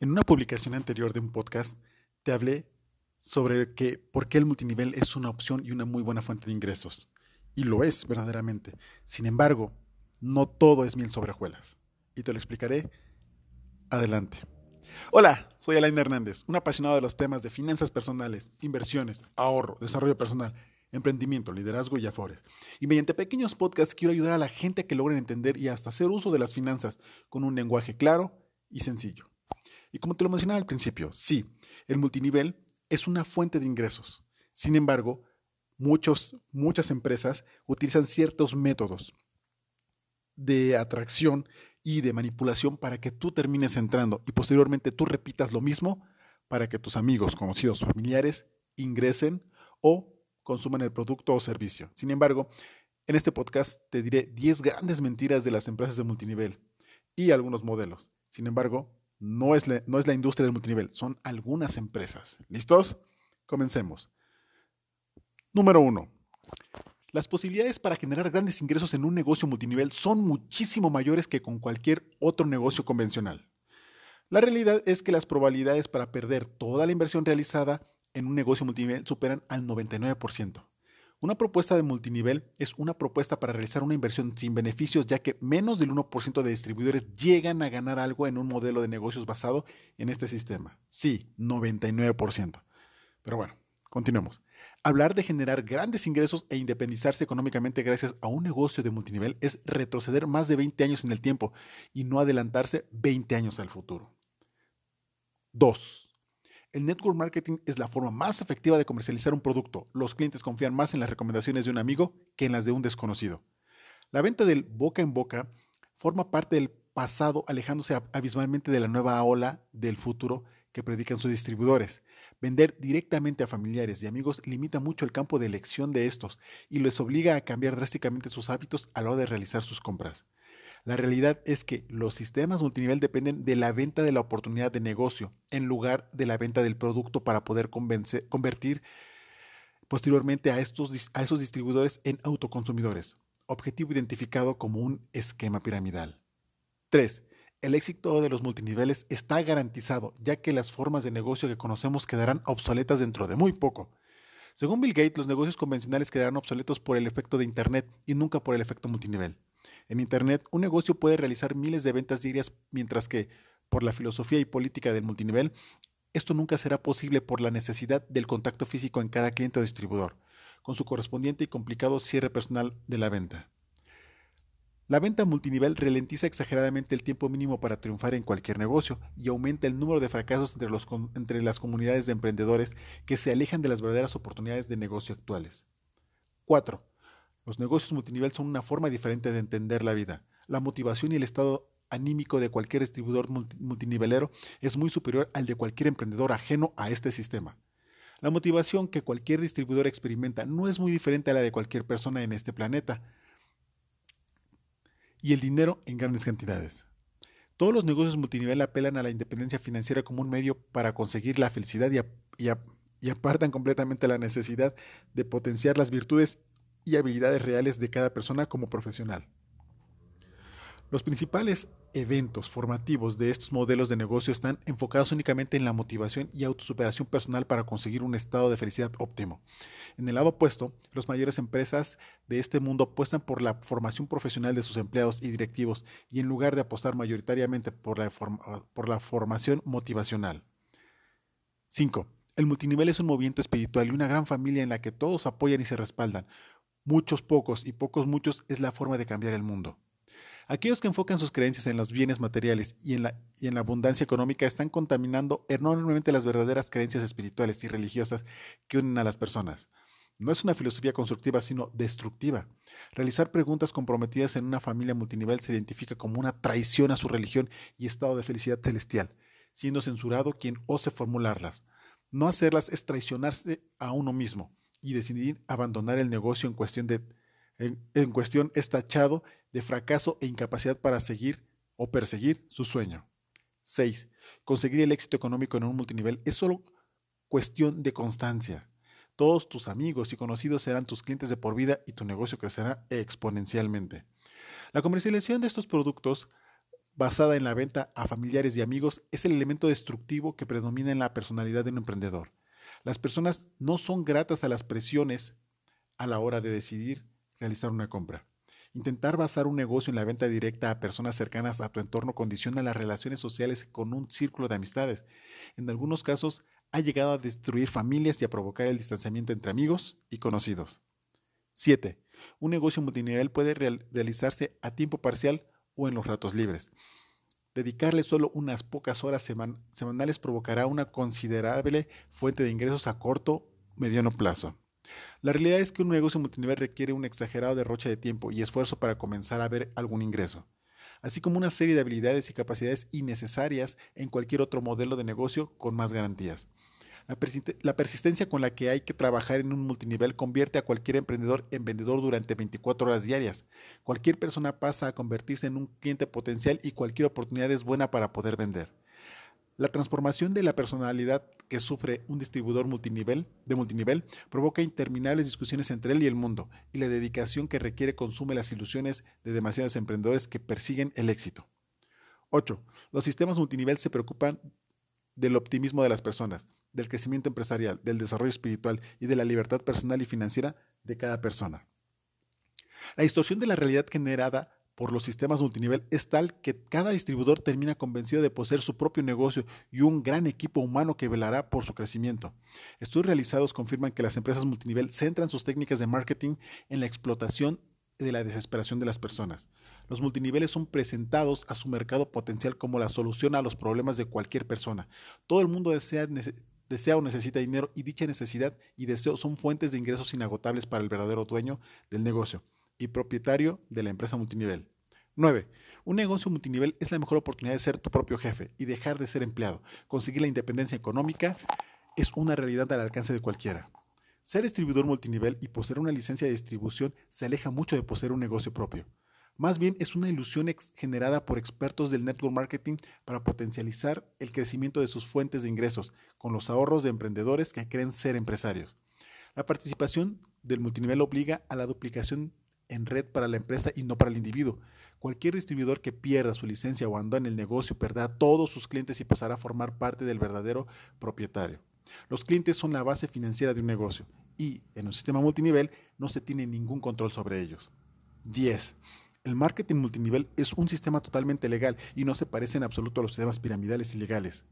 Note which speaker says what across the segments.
Speaker 1: En una publicación anterior de un podcast te hablé sobre que por qué el multinivel es una opción y una muy buena fuente de ingresos. Y lo es verdaderamente. Sin embargo, no todo es miel sobre hojuelas. Y te lo explicaré adelante. Hola, soy Alain Hernández, un apasionado de los temas de finanzas personales, inversiones, ahorro, desarrollo personal, emprendimiento, liderazgo y afores. Y mediante pequeños podcasts quiero ayudar a la gente a que logren entender y hasta hacer uso de las finanzas con un lenguaje claro y sencillo. Y como te lo mencionaba al principio, sí, el multinivel es una fuente de ingresos. Sin embargo, muchos, muchas empresas utilizan ciertos métodos de atracción y de manipulación para que tú termines entrando y posteriormente tú repitas lo mismo para que tus amigos, conocidos familiares ingresen o consuman el producto o servicio. Sin embargo, en este podcast te diré 10 grandes mentiras de las empresas de multinivel y algunos modelos. Sin embargo, no es, la, no es la industria del multinivel, son algunas empresas. ¿Listos? Comencemos. Número 1. Las posibilidades para generar grandes ingresos en un negocio multinivel son muchísimo mayores que con cualquier otro negocio convencional. La realidad es que las probabilidades para perder toda la inversión realizada en un negocio multinivel superan al 99%. Una propuesta de multinivel es una propuesta para realizar una inversión sin beneficios, ya que menos del 1% de distribuidores llegan a ganar algo en un modelo de negocios basado en este sistema. Sí, 99%. Pero bueno, continuemos. Hablar de generar grandes ingresos e independizarse económicamente gracias a un negocio de multinivel es retroceder más de 20 años en el tiempo y no adelantarse 20 años al futuro. 2. El network marketing es la forma más efectiva de comercializar un producto. Los clientes confían más en las recomendaciones de un amigo que en las de un desconocido. La venta del boca en boca forma parte del pasado alejándose abismalmente de la nueva ola del futuro que predican sus distribuidores. Vender directamente a familiares y amigos limita mucho el campo de elección de estos y les obliga a cambiar drásticamente sus hábitos a la hora de realizar sus compras. La realidad es que los sistemas multinivel dependen de la venta de la oportunidad de negocio en lugar de la venta del producto para poder convertir posteriormente a, estos, a esos distribuidores en autoconsumidores. Objetivo identificado como un esquema piramidal. 3 el éxito de los multiniveles está garantizado, ya que las formas de negocio que conocemos quedarán obsoletas dentro de muy poco. Según Bill Gates, los negocios convencionales quedarán obsoletos por el efecto de Internet y nunca por el efecto multinivel. En Internet, un negocio puede realizar miles de ventas diarias, mientras que, por la filosofía y política del multinivel, esto nunca será posible por la necesidad del contacto físico en cada cliente o distribuidor, con su correspondiente y complicado cierre personal de la venta. La venta multinivel ralentiza exageradamente el tiempo mínimo para triunfar en cualquier negocio y aumenta el número de fracasos entre, las comunidades de emprendedores que se alejan de las verdaderas oportunidades de negocio actuales. 4. Los negocios multinivel son una forma diferente de entender la vida. La motivación y el estado anímico de cualquier distribuidor multinivelero es muy superior al de cualquier emprendedor ajeno a este sistema. La motivación que cualquier distribuidor experimenta no es muy diferente a la de cualquier persona en este planeta y el dinero en grandes cantidades. Todos los negocios multinivel apelan a la independencia financiera como un medio para conseguir la felicidad y, apartan completamente la necesidad de potenciar las virtudes y habilidades reales de cada persona como profesional. Los principales eventos formativos de estos modelos de negocio están enfocados únicamente en la motivación y autosuperación personal para conseguir un estado de felicidad óptimo. En el lado opuesto, las mayores empresas de este mundo apuestan por la formación profesional de sus empleados y directivos y en lugar de apostar mayoritariamente por la, formación motivacional. 5. El multinivel es un movimiento espiritual y una gran familia en la que todos apoyan y se respaldan. Muchos pocos y pocos muchos es la forma de cambiar el mundo. Aquellos que enfocan sus creencias en los bienes materiales y en, la, y en la abundancia económica están contaminando enormemente las verdaderas creencias espirituales y religiosas que unen a las personas. No es una filosofía constructiva, sino destructiva. Realizar preguntas comprometidas en una familia multinivel se identifica como una traición a su religión y estado de felicidad celestial, siendo censurado quien ose formularlas. No hacerlas es traicionarse a uno mismo y decidir abandonar el negocio en cuestión de en, cuestión es tachado de fracaso e incapacidad para seguir o perseguir su sueño. 6. Conseguir el éxito económico en un multinivel es solo cuestión de constancia. Todos tus amigos y conocidos serán tus clientes de por vida y tu negocio crecerá exponencialmente. La comercialización de estos productos basada en la venta a familiares y amigos es el elemento destructivo que predomina en la personalidad de un emprendedor. Las personas no son gratas a las presiones a la hora de decidir realizar una compra. Intentar basar un negocio en la venta directa a personas cercanas a tu entorno condiciona las relaciones sociales con un círculo de amistades. En algunos casos ha llegado a destruir familias y a provocar el distanciamiento entre amigos y conocidos. 7. Un negocio multinivel puede realizarse a tiempo parcial o en los ratos libres. Dedicarle solo unas pocas horas semanales provocará una considerable fuente de ingresos a corto mediano plazo. La realidad es que un negocio multinivel requiere un exagerado derroche de tiempo y esfuerzo para comenzar a ver algún ingreso, así como una serie de habilidades y capacidades innecesarias en cualquier otro modelo de negocio con más garantías. La, persistencia con la que hay que trabajar en un multinivel convierte a cualquier emprendedor en vendedor durante 24 horas diarias. Cualquier persona pasa a convertirse en un cliente potencial y cualquier oportunidad es buena para poder vender. La transformación de la personalidad que sufre un distribuidor multinivel, de multinivel provoca interminables discusiones entre él y el mundo, y la dedicación que requiere consume las ilusiones de demasiados emprendedores que persiguen el éxito. 8. Los sistemas multinivel se preocupan del optimismo de las personas, del crecimiento empresarial, del desarrollo espiritual y de la libertad personal y financiera de cada persona. La distorsión de la realidad generada por los sistemas multinivel es tal que cada distribuidor termina convencido de poseer su propio negocio y un gran equipo humano que velará por su crecimiento. Estudios realizados confirman que las empresas multinivel centran sus técnicas de marketing en la explotación de la desesperación de las personas. Los multiniveles son presentados a su mercado potencial como la solución a los problemas de cualquier persona. Todo el mundo desea, o necesita dinero y dicha necesidad y deseo son fuentes de ingresos inagotables para el verdadero dueño del negocio y propietario de la empresa multinivel. 9. Un negocio multinivel es la mejor oportunidad de ser tu propio jefe y dejar de ser empleado. Conseguir la independencia económica es una realidad al alcance de cualquiera. Ser distribuidor multinivel y poseer una licencia de distribución se aleja mucho de poseer un negocio propio. Más bien es una ilusión generada por expertos del network marketing para potencializar el crecimiento de sus fuentes de ingresos con los ahorros de emprendedores que creen ser empresarios. La participación del multinivel obliga a la duplicación en red para la empresa y no para el individuo. Cualquier distribuidor que pierda su licencia o en el negocio perderá todos sus clientes y pasará a formar parte del verdadero propietario. Los clientes son la base financiera de un negocio y en un sistema multinivel no se tiene ningún control sobre ellos. 10. El marketing multinivel es un sistema totalmente legal y no se parece en absoluto a los sistemas piramidales ilegales.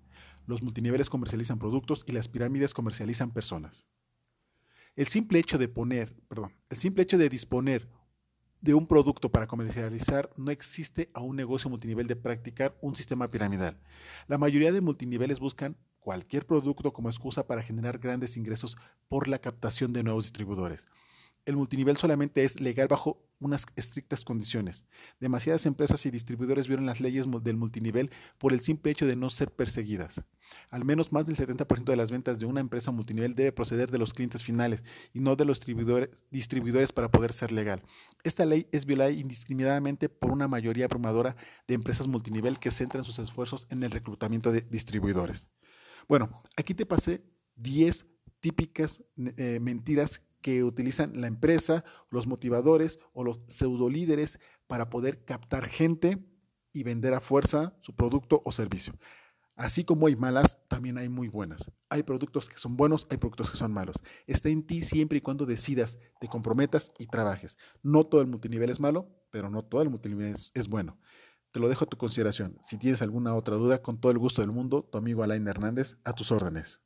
Speaker 1: Los multiniveles comercializan productos y las pirámides comercializan personas. El simple hecho de el simple hecho de disponer de un producto para comercializar no existe a un negocio multinivel de practicar un sistema piramidal. La mayoría de multiniveles buscan cualquier producto como excusa para generar grandes ingresos por la captación de nuevos distribuidores. El multinivel solamente es legal bajo unas estrictas condiciones. Demasiadas empresas y distribuidores violan las leyes del multinivel por el simple hecho de no ser perseguidas. Al menos más del 70% de las ventas de una empresa multinivel debe proceder de los clientes finales y no de los distribuidores, distribuidores para poder ser legal. Esta ley es violada indiscriminadamente por una mayoría abrumadora de empresas multinivel que centran sus esfuerzos en el reclutamiento de distribuidores. Bueno, aquí te pasé 10 típicas eh, mentiras que utilizan la empresa, los motivadores o los pseudolíderes para poder captar gente y vender a fuerza su producto o servicio. Así como hay malas, también hay muy buenas. Hay productos que son buenos, hay productos que son malos. Está en ti siempre y cuando decidas, te comprometas y trabajes. No todo el multinivel es malo, pero no todo el multinivel es, es bueno. Te lo dejo a tu consideración. Si tienes alguna otra duda, con todo el gusto del mundo, tu amigo Alain Hernández, a tus órdenes.